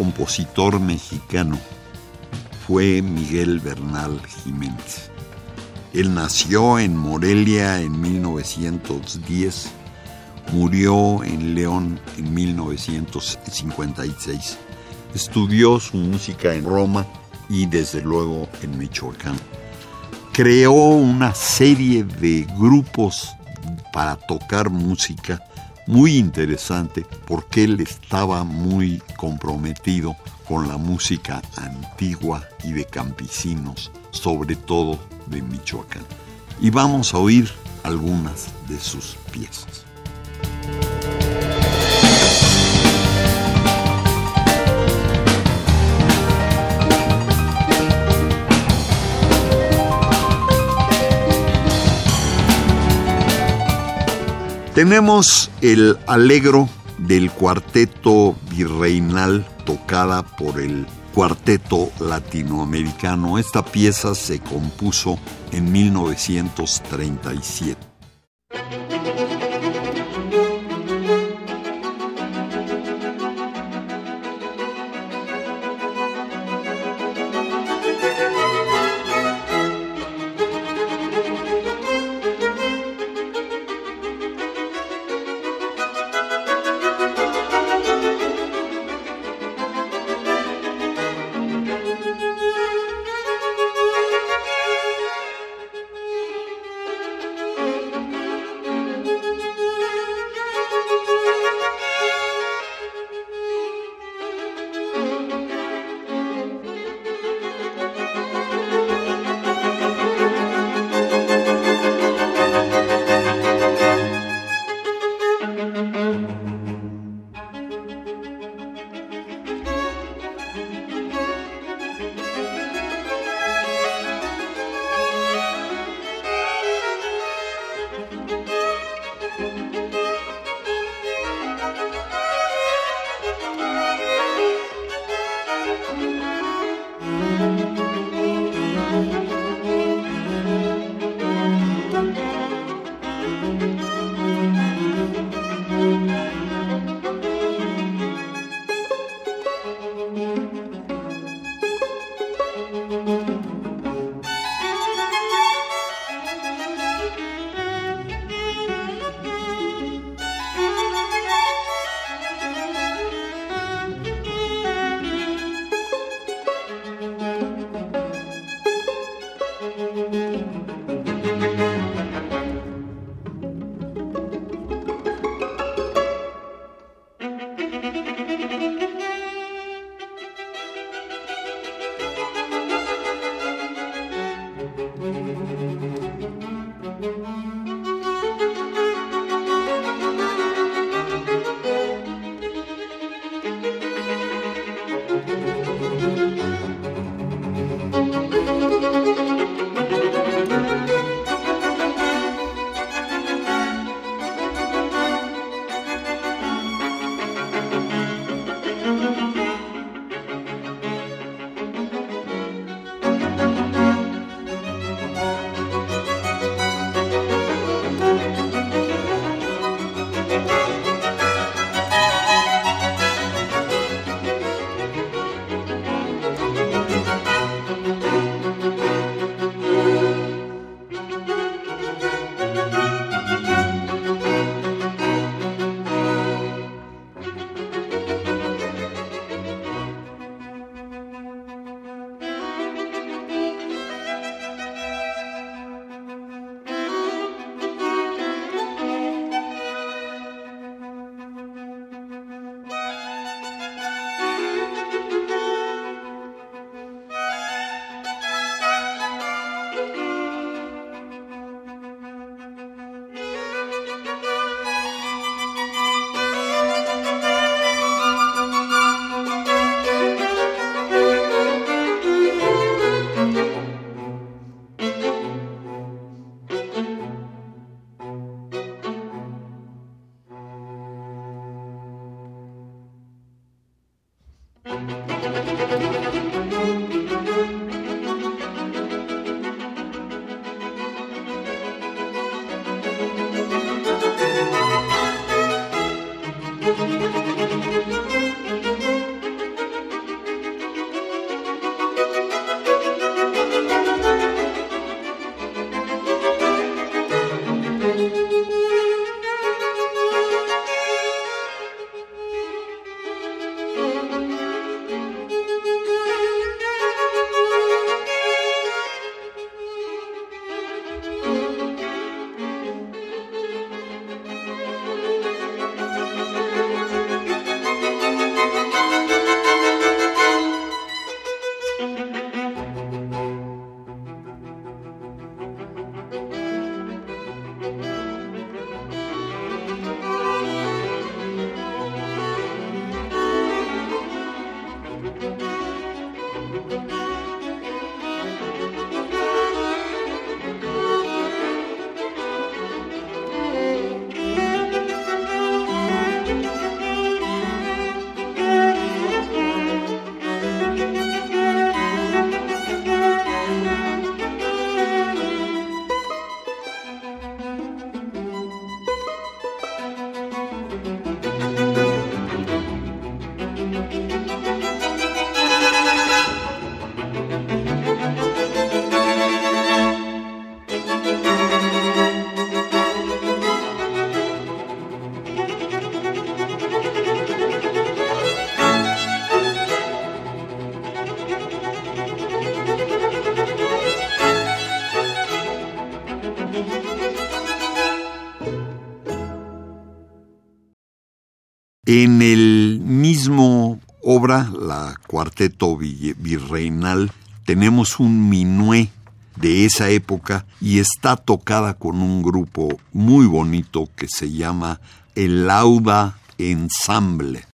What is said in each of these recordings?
Compositor mexicano fue Miguel Bernal Jiménez. Él nació en Morelia en 1910, murió en León en 1956. Estudió su música en Roma y desde luego en Michoacán. Creó una serie de grupos para tocar música muy interesante porque él estaba muy comprometido con la música antigua y de campesinos, sobre todo de Michoacán. Y vamos a oír algunas de sus piezas. Tenemos el alegro del cuarteto virreinal tocada por el cuarteto latinoamericano. Esta pieza se compuso en 1937. En el mismo obra, la Cuarteto Virreinal, tenemos un minué de esa época y está tocada con un grupo muy bonito que se llama El Lauda Ensemble.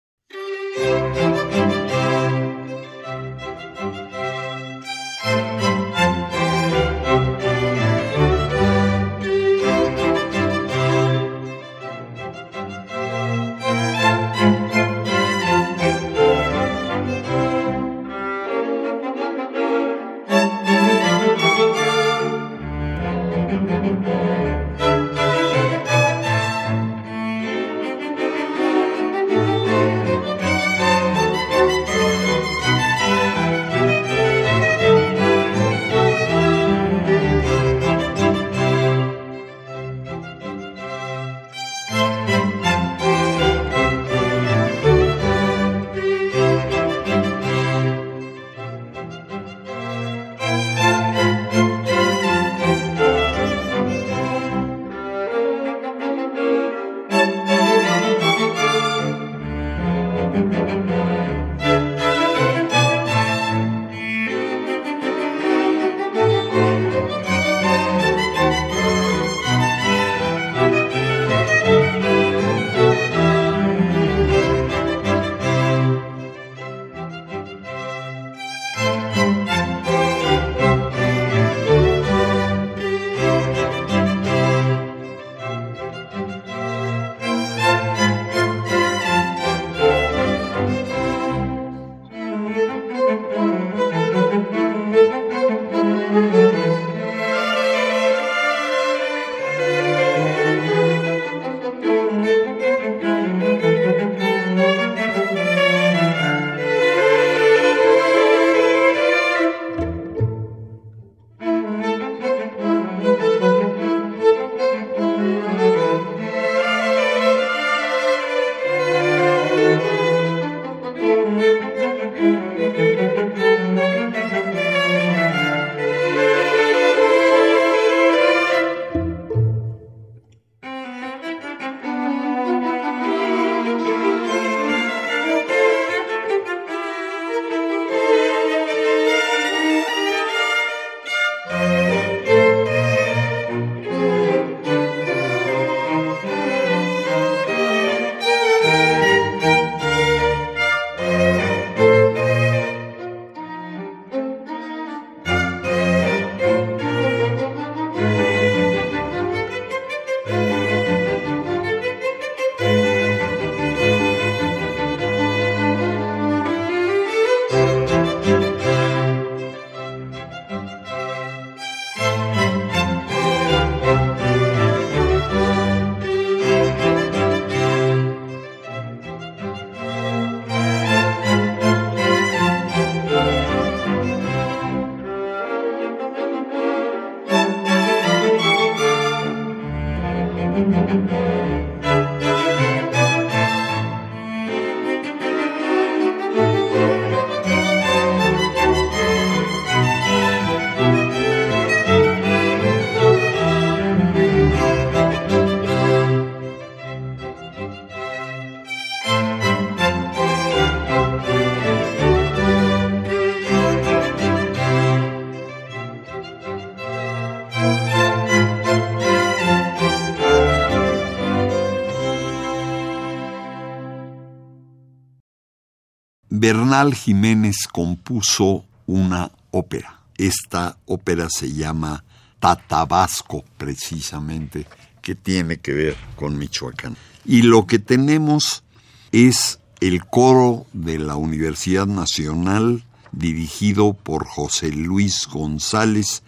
Bernal Jiménez compuso una ópera. Esta ópera se llama Tatabasco, precisamente, que tiene que ver con Michoacán. Y lo que tenemos es el coro de la Universidad Nacional dirigido por José Luis González,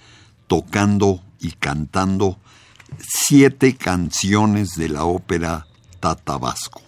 tocando y cantando siete canciones de la ópera Tatabasco.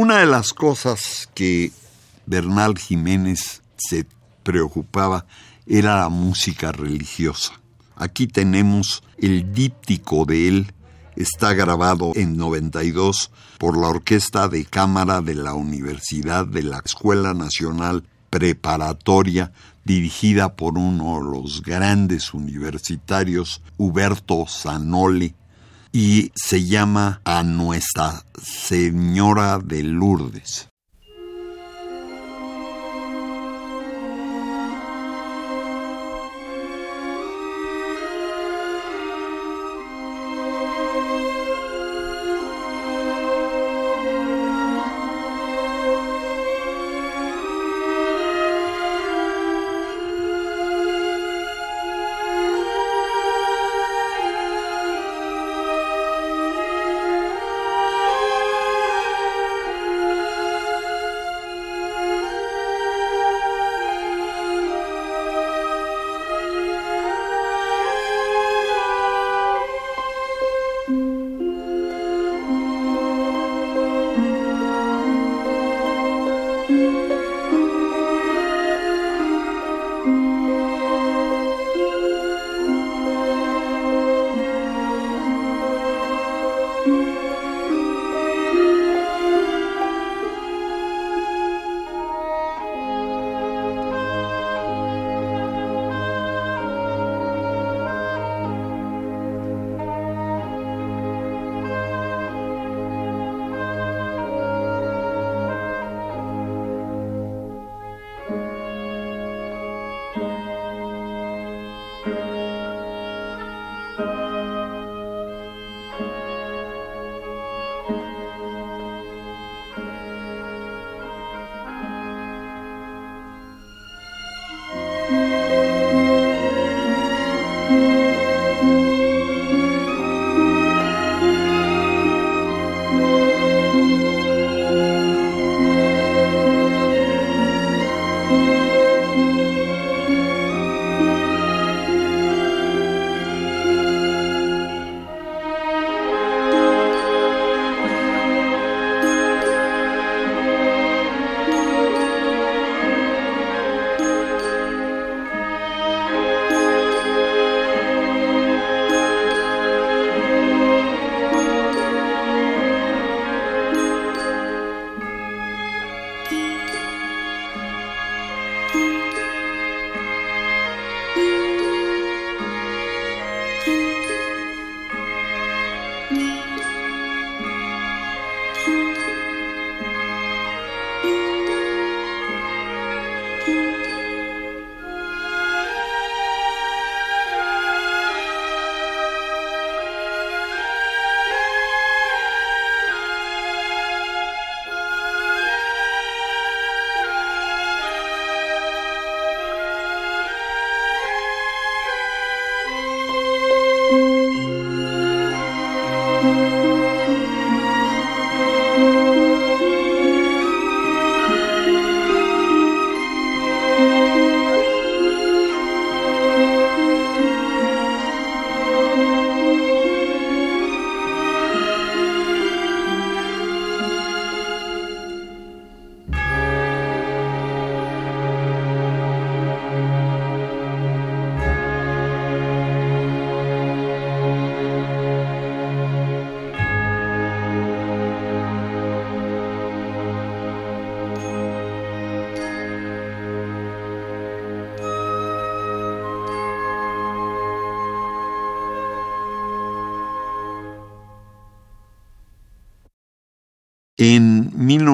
Una de las cosas que Bernal Jiménez se preocupaba era la música religiosa. Aquí tenemos el díptico de él, está grabado en 92 por la Orquesta de Cámara de la Universidad de la Escuela Nacional Preparatoria, dirigida por uno de los grandes universitarios, Huberto Zanoli, y se llama A Nuestra Señora de Lourdes.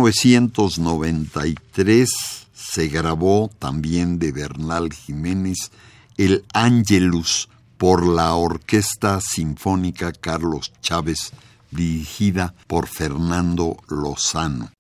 1993 se grabó también de Bernal Jiménez el Angelus por la Orquesta Sinfónica Carlos Chávez, dirigida por Fernando Lozano.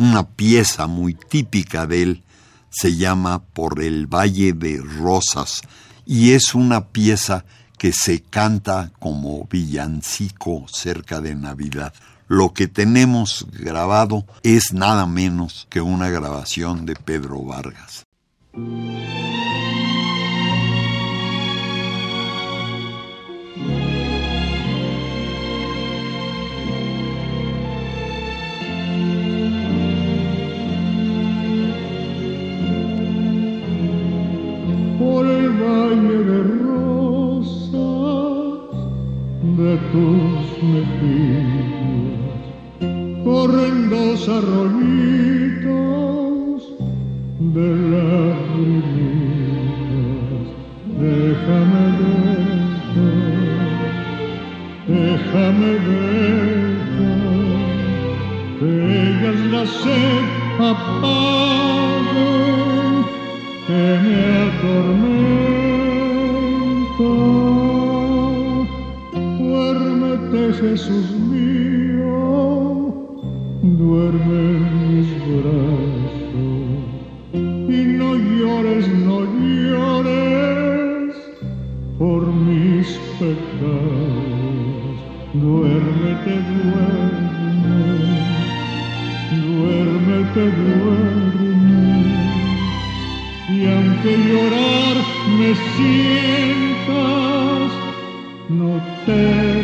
Una pieza muy típica de él se llama Por el Valle de Rosas y es una pieza que se canta como villancico cerca de Navidad. Lo que tenemos grabado es nada menos que una grabación de Pedro Vargas. Mejillas corren dos arroyitos de lagrimitas déjame verte déjame verte que la sed apaguen que me atormenta. Jesús mío, duerme en mis brazos y no llores, no llores por mis pecados. Duérmete, duerme, duérmete, duerme y aunque llorar me sientas, no te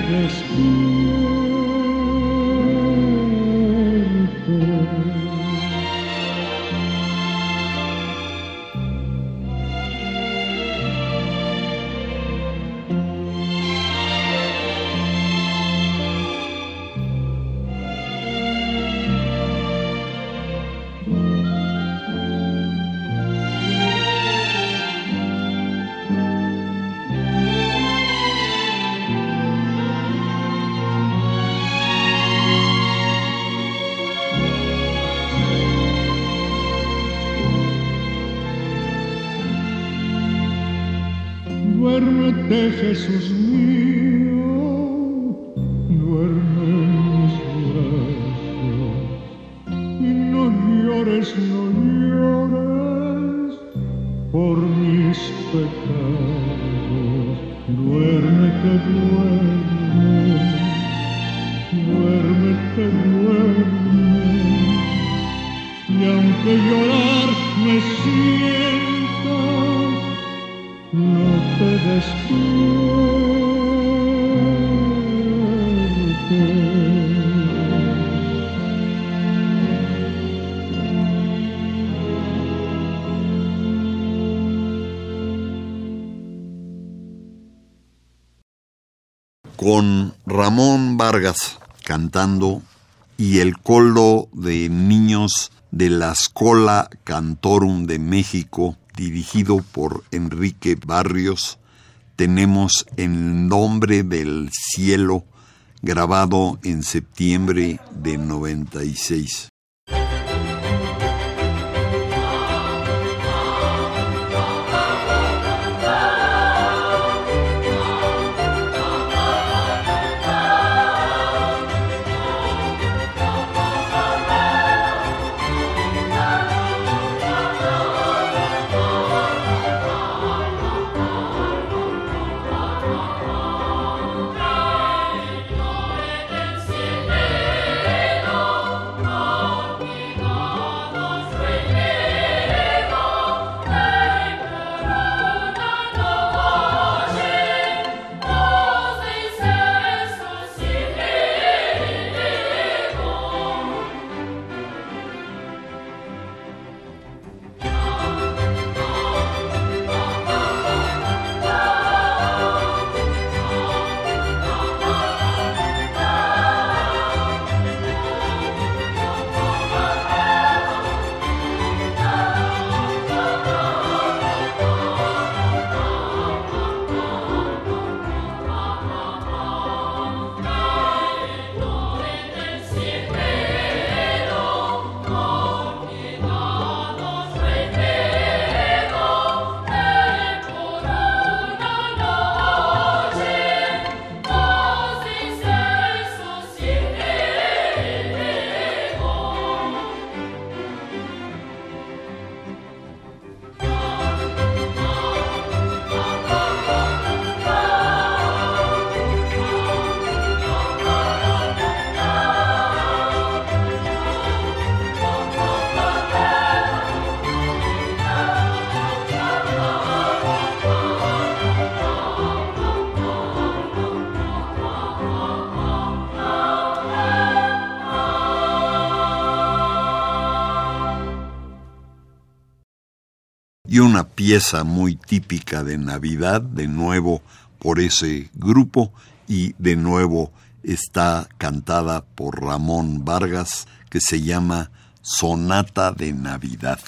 y el colo de niños de la Escola Cantorum de México, dirigido por Enrique Barrios, tenemos El nombre del cielo, grabado en septiembre de 96. Una pieza muy típica de Navidad, de nuevo por ese grupo y de nuevo está cantada por Ramón Vargas que se llama Sonata de Navidad.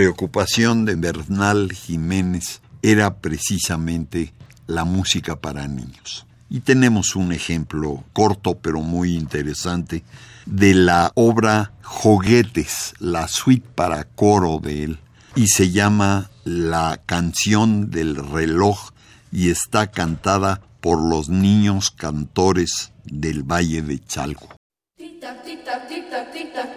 Preocupación de Bernal Jiménez era precisamente la música para niños. Y tenemos un ejemplo corto pero muy interesante de la obra Joguetes, la suite para coro de él, y se llama La canción del reloj y está cantada por los niños cantores del Valle de Chalco.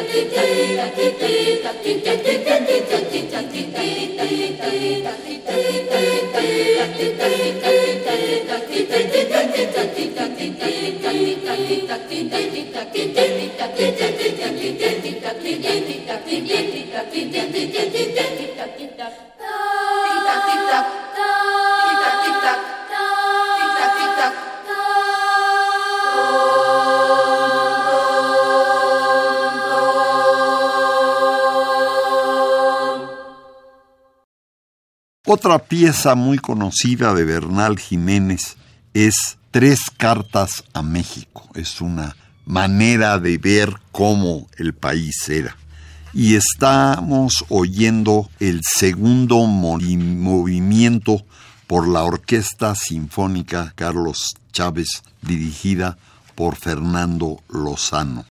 Tick tock, tick tock. Otra pieza muy conocida de Bernal Jiménez es Tres cartas a México. Es una manera de ver cómo el país era. Y estamos oyendo el segundo movimiento por la Orquesta Sinfónica Carlos Chávez, dirigida por Fernando Lozano.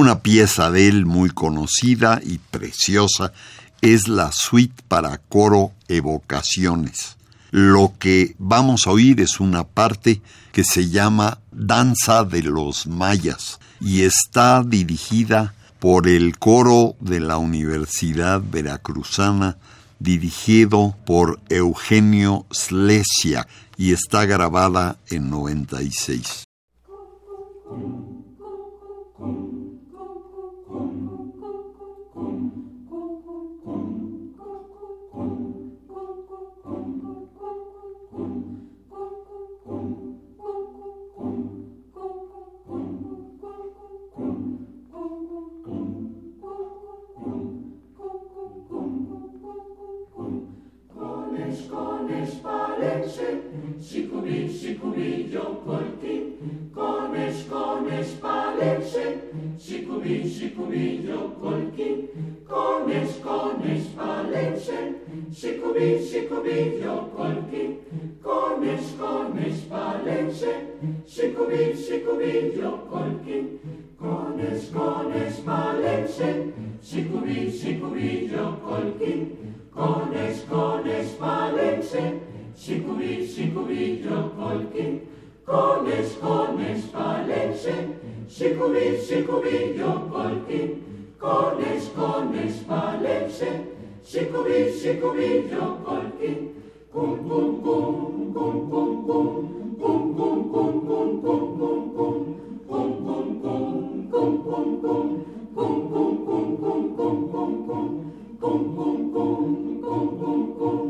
Una pieza de él muy conocida y preciosa es la suite para coro Evocaciones. Lo que vamos a oír es una parte que se llama Danza de los Mayas y está dirigida por el coro de la Universidad Veracruzana dirigido por Eugenio Slesia y está grabada en 96. Szykubi, szykubi, wiokolki, Kormysz, kormysz, paleńcze, Szykubi, szykubi, wiokolki, Kormysz, kormysz, paleńcze, Szykubi, szykubi, wiokolki, Kormysz, kormysz, paleńcze, Szykubi, szykubi, wiokolki, Kormysz, kormysz, paleńcze, Szykubi, szykubi, wiokolki, Kormysz, kormysz, paleńcze, Shicubi, shicubi, yo colquín. Cum, cum, cum, cum, cum, cum. Cum, cum, cum, cum, cum, cum, cum. Cum, cum, cum, cum, cum, cum. Cum, cum, cum, cum, cum, cum, cum. Cum, cum, cum, cum, cum, cum.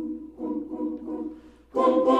Oh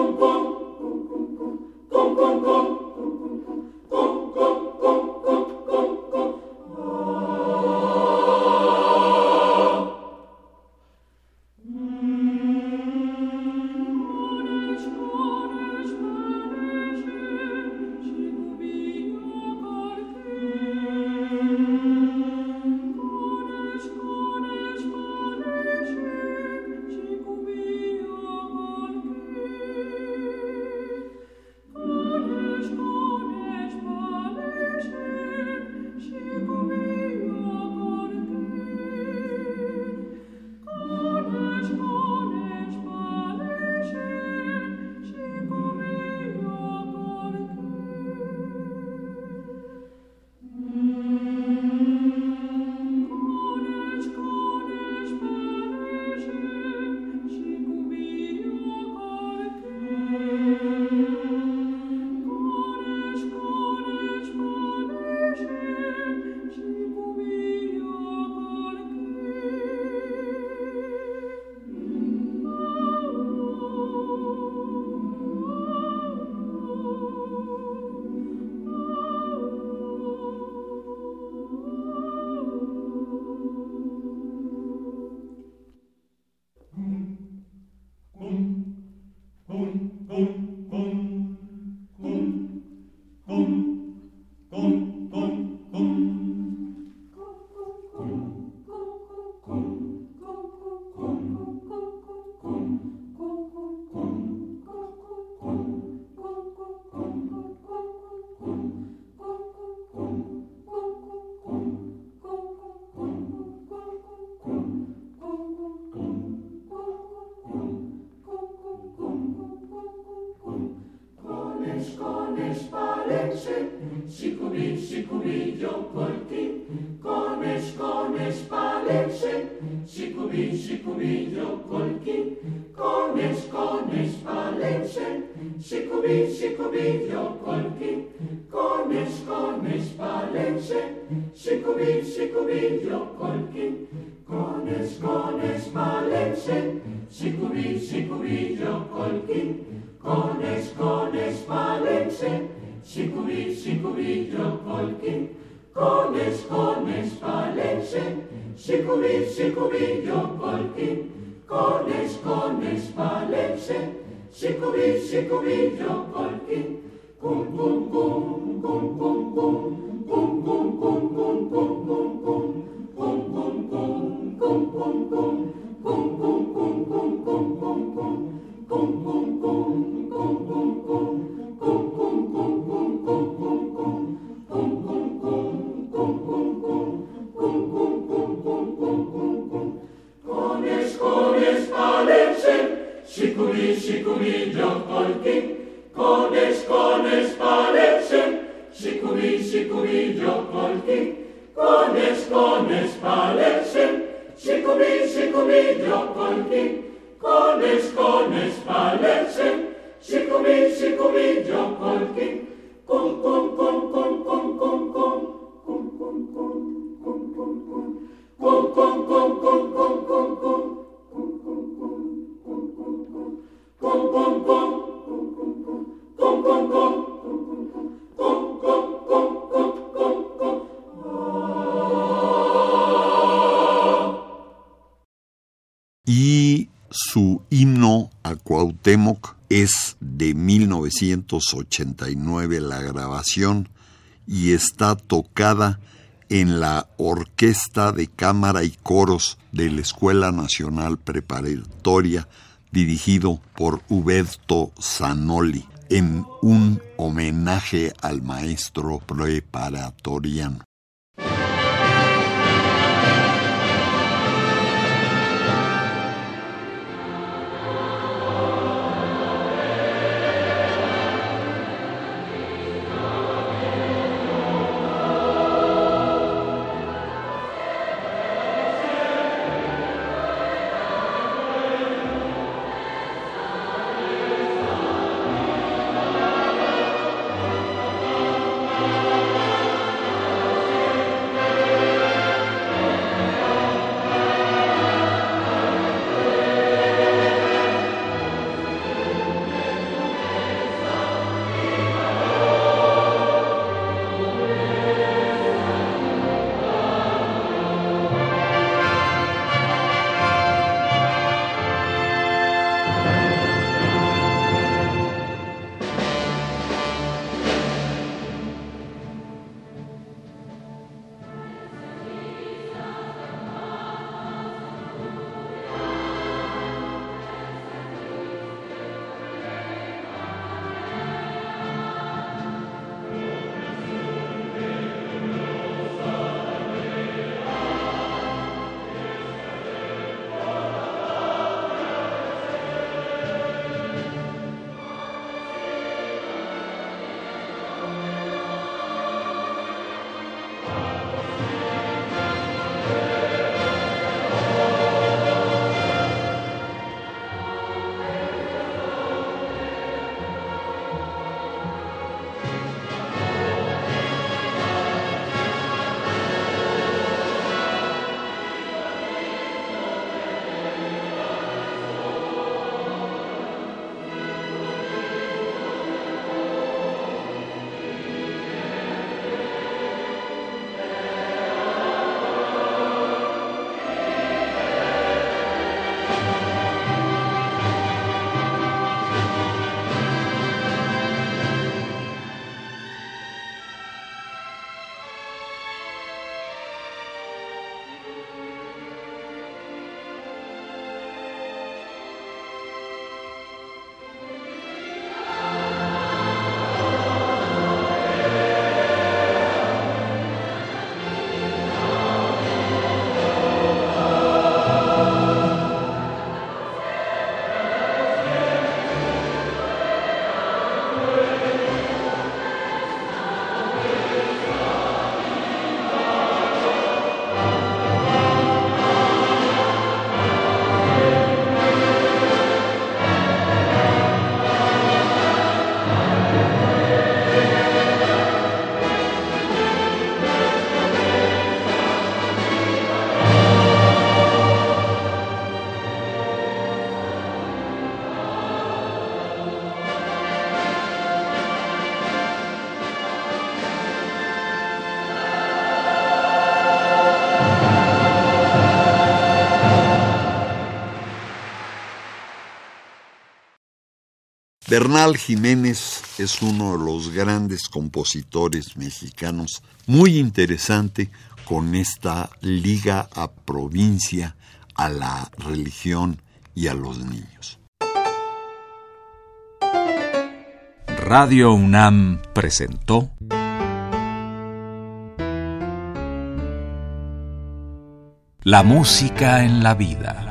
lenche, shikubi, shikubi, yokolkin. Kones, kones, malenche, shikubi, shikubi, yokolkin. Kones, kones, malenche, shikubi, shikubi, yokolkin. Kones, kones, malenche, shikubi, shikubi, yokolkin. Kones, kones, malenche, shikubi, shikubi, yokolkin. Cum, cum, cum, cum, cum, cum. Boom, boom, boom. 1989 la grabación y está tocada en la Orquesta de Cámara y Coros de la Escuela Nacional Preparatoria dirigido por Huberto Zanoli en un homenaje al maestro preparatoriano. Bernal Jiménez es uno de los grandes compositores mexicanos, muy interesante con esta liga a provincia, a la religión y a los niños. Radio UNAM presentó La música en la vida.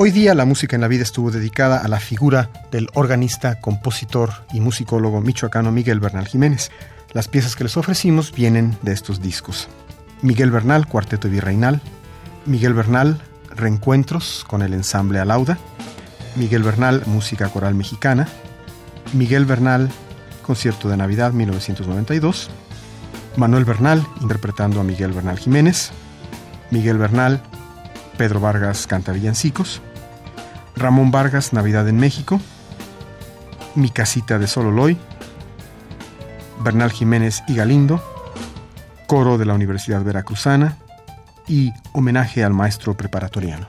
Hoy día la música en la vida estuvo dedicada a la figura del organista, compositor y musicólogo michoacano Miguel Bernal Jiménez. Las piezas que les ofrecimos vienen de estos discos. Miguel Bernal, Cuarteto Virreinal. Miguel Bernal, Reencuentros con el ensamble Alauda. Miguel Bernal, Música Coral Mexicana. Miguel Bernal, Concierto de Navidad 1992. Manuel Bernal, interpretando a Miguel Bernal Jiménez. Miguel Bernal, Pedro Vargas canta villancicos. Ramón Vargas, Navidad en México, Mi Casita de Sololoy, Bernal Jiménez y Galindo, Coro de la Universidad Veracruzana. Y Homenaje al Maestro Preparatoriano.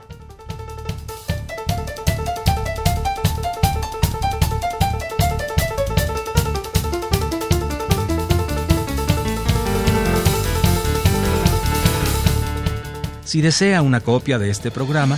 Si desea una copia de este programa,